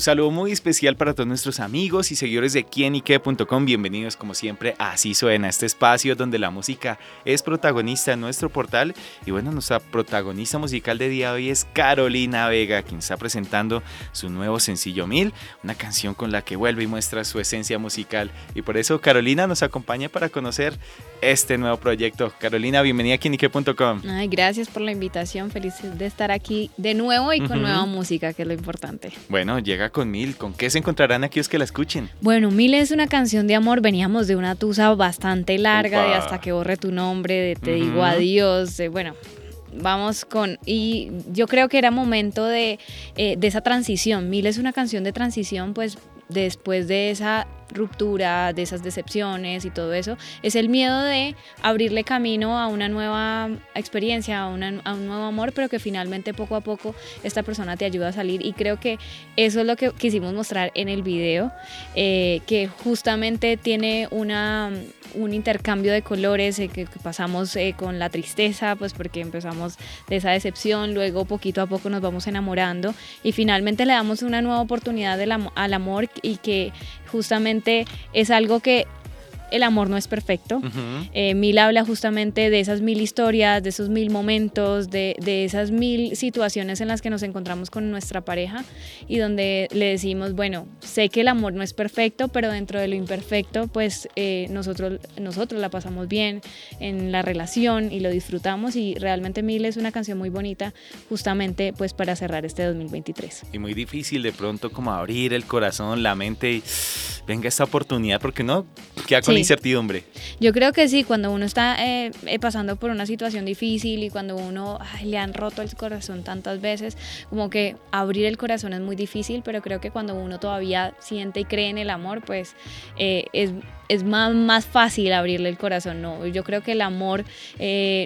Un saludo muy especial para todos nuestros amigos y seguidores de quienique.com. Bienvenidos como siempre a Así Suena, este espacio donde la música es protagonista en nuestro portal. Y bueno, nuestra protagonista musical de día de hoy es Carolina Vega, quien está presentando su nuevo sencillo Mil, una canción con la que vuelve y muestra su esencia musical. Y por eso Carolina nos acompaña para conocer este nuevo proyecto. Carolina, bienvenida a quienique.com. Ay, gracias por la invitación. Feliz de estar aquí de nuevo y con nueva música, que es lo importante. Bueno, llega con Mil. ¿Con qué se encontrarán aquellos que la escuchen? Bueno, Mil es una canción de amor. Veníamos de una tusa bastante larga, de hasta que borre tu nombre, de te digo adiós, de, bueno, vamos con y yo creo que era momento de, eh, de, esa transición Mil es una canción de transición pues después de esa ruptura, de esas decepciones y todo eso, es el miedo de abrirle camino a una nueva experiencia, a, un nuevo amor, pero que finalmente poco a poco esta persona te ayuda a salir. Y creo que eso es lo que quisimos mostrar en el video, eh, que justamente tiene una, un intercambio de colores eh, que, pasamos eh, con la tristeza, pues porque empezamos de esa decepción, luego poquito a poco nos vamos enamorando y finalmente le damos una nueva oportunidad al amor y que justamente es algo que el amor no es perfecto. Eh, mil habla justamente de esas mil historias, de esos mil momentos, de, esas mil situaciones en las que nos encontramos con nuestra pareja y donde le decimos, bueno, sé que el amor no es perfecto, pero dentro de lo imperfecto, pues eh, nosotros, nosotros la pasamos bien en la relación y lo disfrutamos y realmente Mil es una canción muy bonita justamente pues para cerrar este 2023. Y muy difícil de pronto como abrir el corazón, la mente y venga esta oportunidad porque no queda con incertidumbre. Yo creo que sí, cuando uno está eh, eh, pasando por una situación difícil y cuando uno le han roto el corazón tantas veces, como que abrir el corazón es muy difícil, pero creo que cuando uno todavía siente y cree en el amor, pues eh, es es más, más fácil abrirle el corazón. No, yo creo que el amor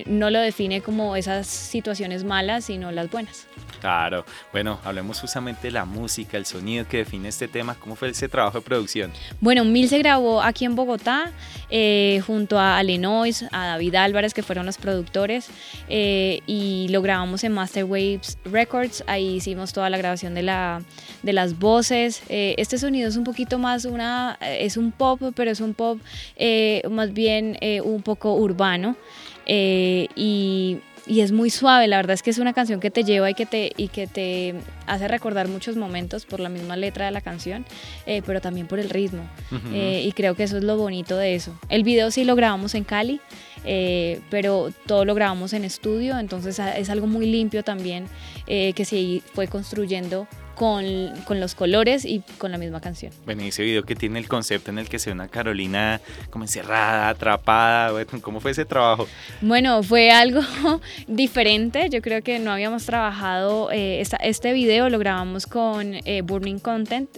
no lo define como esas situaciones malas, sino las buenas. Claro, bueno, hablemos justamente de la música, el sonido que define este tema. ¿Cómo fue ese trabajo de producción? Bueno, Mil se grabó aquí en Bogotá eh, junto a Alenois, a David Álvarez, que fueron los productores, eh, y lo grabamos en Master Waves Records. Ahí hicimos toda la grabación de, la, de las voces. Eh, este sonido es un poquito más una, es un pop, pero es un pop más bien un poco urbano. y y es muy suave, la verdad es que es una canción que te lleva y que te, y que te hace recordar muchos momentos por la misma letra de la canción, eh, pero también por el ritmo. Eh, y creo que eso es lo bonito de eso. El video sí lo grabamos en Cali, eh, pero todo lo grabamos en estudio, entonces ah, es algo muy limpio también que se fue construyendo con, con, los colores y con la misma canción. Bueno, ese video que tiene el concepto en el que se ve una Carolina como encerrada, atrapada, ¿cómo fue ese trabajo? Bueno, fue algo diferente, yo creo que no habíamos trabajado, eh, este video lo grabamos con eh, Burning Content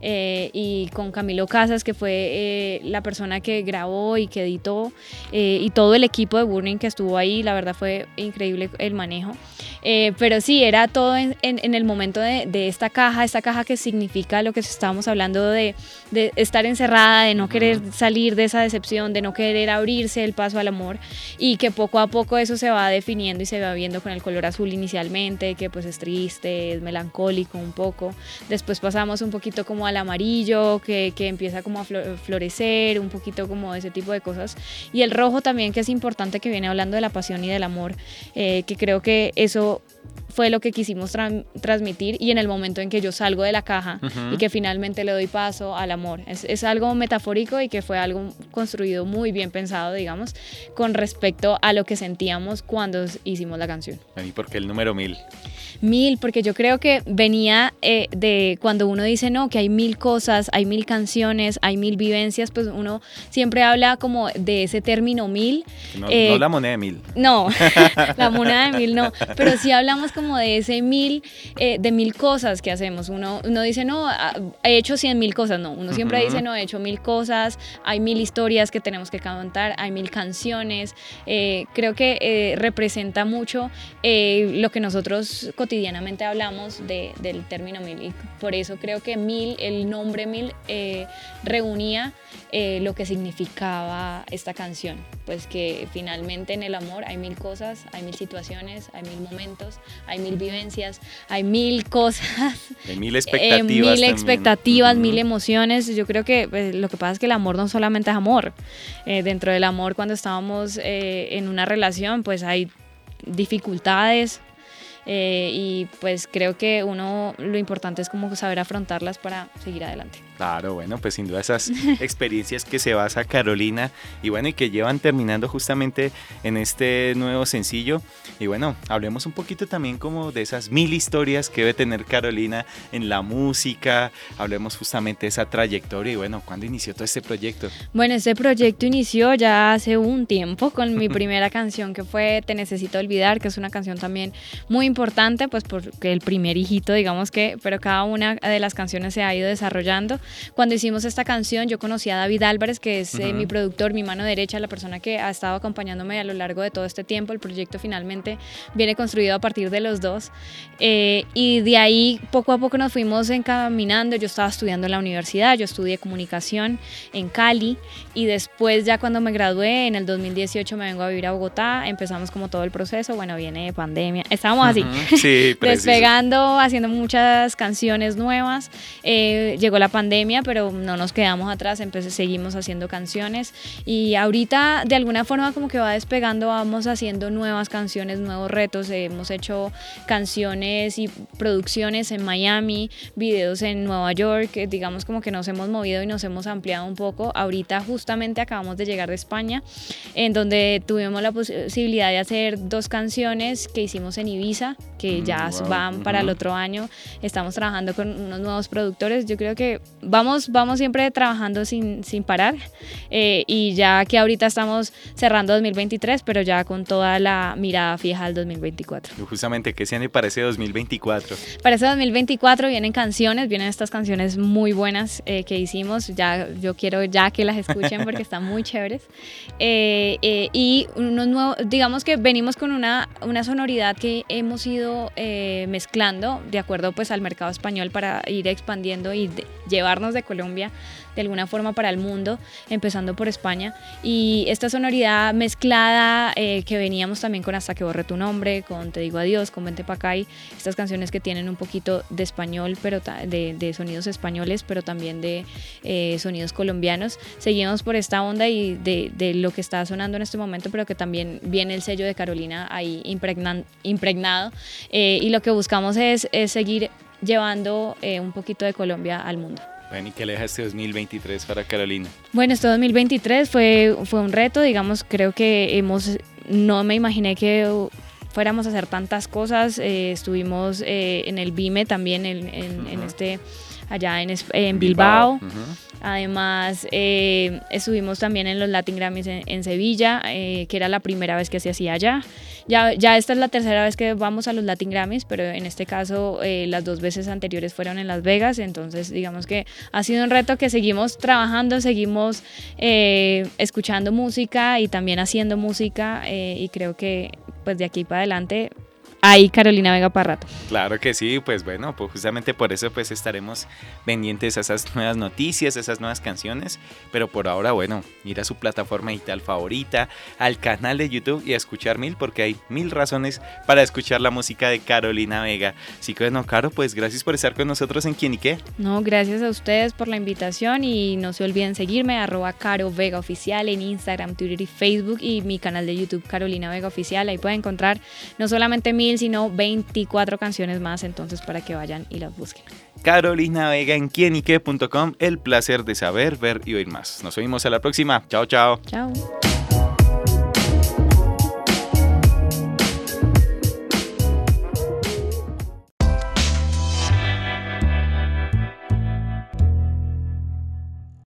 eh, y con Camilo Casas, que fue la persona que grabó y que editó, y todo el equipo de Burning que estuvo ahí, la verdad fue increíble el manejo. Pero sí, era todo en, en, el momento de, de esta caja, esta caja que significa lo que estábamos hablando de, estar encerrada, de no querer salir de esa decepción, de no querer abrirse el paso al amor y que poco a poco eso se va definiendo y se va viendo con el color azul inicialmente, que pues es triste, es melancólico un poco. Después pasamos un poquito como al amarillo, que, empieza como a florecer, un poquito como ese tipo de cosas. Y el rojo también, que es importante, que viene hablando de la pasión y del amor, eh, que creo que eso fue lo que quisimos transmitir y en el momento en que yo salgo de la caja y que finalmente le doy paso al amor. Es, es, algo metafórico y que fue algo construido muy bien pensado, digamos, con respecto a lo que sentíamos cuando hicimos la canción. ¿Y por qué el número mil? Mil, porque yo creo que venía eh, de cuando uno dice, no, que hay mil cosas, hay mil canciones, hay mil vivencias, pues uno siempre habla como de ese término mil. No, no eh, la moneda de mil. No, la moneda de mil no, pero sí habla hablamos como de ese mil, eh, de mil cosas que hacemos. Uno, uno dice, no, ah, he hecho cien mil cosas. No, uno siempre dice, no, he hecho mil cosas, hay mil historias que tenemos que cantar, hay mil canciones. Eh, creo que eh, representa mucho lo que nosotros cotidianamente hablamos del término mil. Y por eso creo que mil, el nombre mil, reunía lo que significaba esta canción. Pues que finalmente en el amor hay mil cosas, hay mil situaciones, hay mil momentos, hay mil vivencias, hay mil cosas. Hay mil expectativas. mil expectativas, mil emociones. Yo creo que pues, lo que pasa es que el amor no solamente es amor. Eh, dentro del amor, cuando estábamos eh, en una relación, pues hay dificultades, eh, y pues creo que uno lo importante es como saber afrontarlas para seguir adelante. Claro, bueno, pues sin duda esas experiencias que se basa Carolina y bueno, y que llevan terminando justamente en este nuevo sencillo. Y bueno, hablemos un poquito también como de esas mil historias que debe tener Carolina en la música, hablemos justamente de esa trayectoria y bueno, ¿cuándo inició todo este proyecto? Bueno, este proyecto inició ya hace un tiempo con mi primera canción que fue Te Necesito Olvidar, que es una canción también muy importante, pues porque el primer hijito, digamos que, pero cada una de las canciones se ha ido desarrollando. Cuando hicimos esta canción, yo conocí a David Álvarez, que es eh, mi productor, mi mano derecha, la persona que ha estado acompañándome a lo largo de todo este tiempo. El proyecto finalmente viene construido a partir de los dos. Eh, y de ahí poco a poco nos fuimos encaminando. Yo estaba estudiando en la universidad, yo estudié comunicación en Cali. Y después ya cuando me gradué en el 2018 me vengo a vivir a Bogotá, empezamos como todo el proceso, bueno, viene pandemia, estábamos así, despegando, haciendo muchas canciones nuevas, eh, llegó la pandemia, pero no nos quedamos atrás, empecé, seguimos haciendo canciones y ahorita de alguna forma como que va despegando, vamos haciendo nuevas canciones, nuevos retos, hemos hecho canciones y producciones en Miami, videos en Nueva York, digamos como que nos hemos movido y nos hemos ampliado un poco, ahorita justamente acabamos de llegar de España, en donde tuvimos la posibilidad de hacer dos canciones que hicimos en Ibiza, que mm, ya van para el otro año. Estamos trabajando con unos nuevos productores. Yo creo que vamos, vamos siempre trabajando sin, sin parar. Eh, y ya que ahorita estamos cerrando 2023, pero ya con toda la mirada fija al 2024. Justamente, ¿qué se viene para ese 2024? Para ese 2024 vienen canciones, vienen estas canciones muy buenas eh, que hicimos. Ya, yo quiero ya que las escuchen porque están muy chéveres. Eh, y unos nuevos, digamos que venimos con una, una sonoridad que hemos ido mezclando de acuerdo pues al mercado español para ir expandiendo y llevarnos de Colombia de alguna forma para el mundo, empezando por España. Y esta sonoridad mezclada eh, que veníamos también con Hasta que borre tu nombre, con Te digo adiós, con Vente Pacay, estas canciones que tienen un poquito de español, pero de, sonidos españoles, pero también de eh, sonidos colombianos. Seguimos por esta onda y de, lo que está sonando en este momento, pero que también viene el sello de Carolina ahí impregnado. Eh, y lo que buscamos es, es seguir llevando un poquito de Colombia al mundo. Bueno, ¿y qué le deja este 2023 para Carolina? Bueno, este 2023 fue, fue un reto, digamos, creo que hemos, no me imaginé que fuéramos a hacer tantas cosas, eh, estuvimos eh, en el BIME también, en, en, este, allá en, en Bilbao. Además, eh, estuvimos también en los Latin Grammys en, Sevilla, que era la primera vez que se hacía allá. Ya, ya esta es la tercera vez que vamos a los Latin Grammys, pero en este caso eh, las dos veces anteriores fueron en Las Vegas, entonces digamos que ha sido un reto que seguimos trabajando, seguimos eh, escuchando música y también haciendo música eh, y creo que pues de aquí para adelante ahí Carolina Vega para rato. Claro que sí, pues bueno, pues justamente por eso pues estaremos pendientes a esas nuevas noticias, a esas nuevas canciones, pero por ahora bueno, ir a su plataforma digital favorita, al canal de YouTube y a escuchar mil porque hay mil razones para escuchar la música de Carolina Vega. Así que bueno, Caro, pues gracias por estar con nosotros en Quién y qué. No, gracias a ustedes por la invitación y no se olviden seguirme arroba Caro Vega Oficial en Instagram, Twitter y Facebook y mi canal de YouTube Carolina Vega Oficial. Ahí pueden encontrar no solamente mil sino 24 canciones más, entonces para que vayan y las busquen. Carolina Vega en quienique.com, el placer de saber, ver y oír más. Nos vemos a la próxima. Chao, chao. Chao.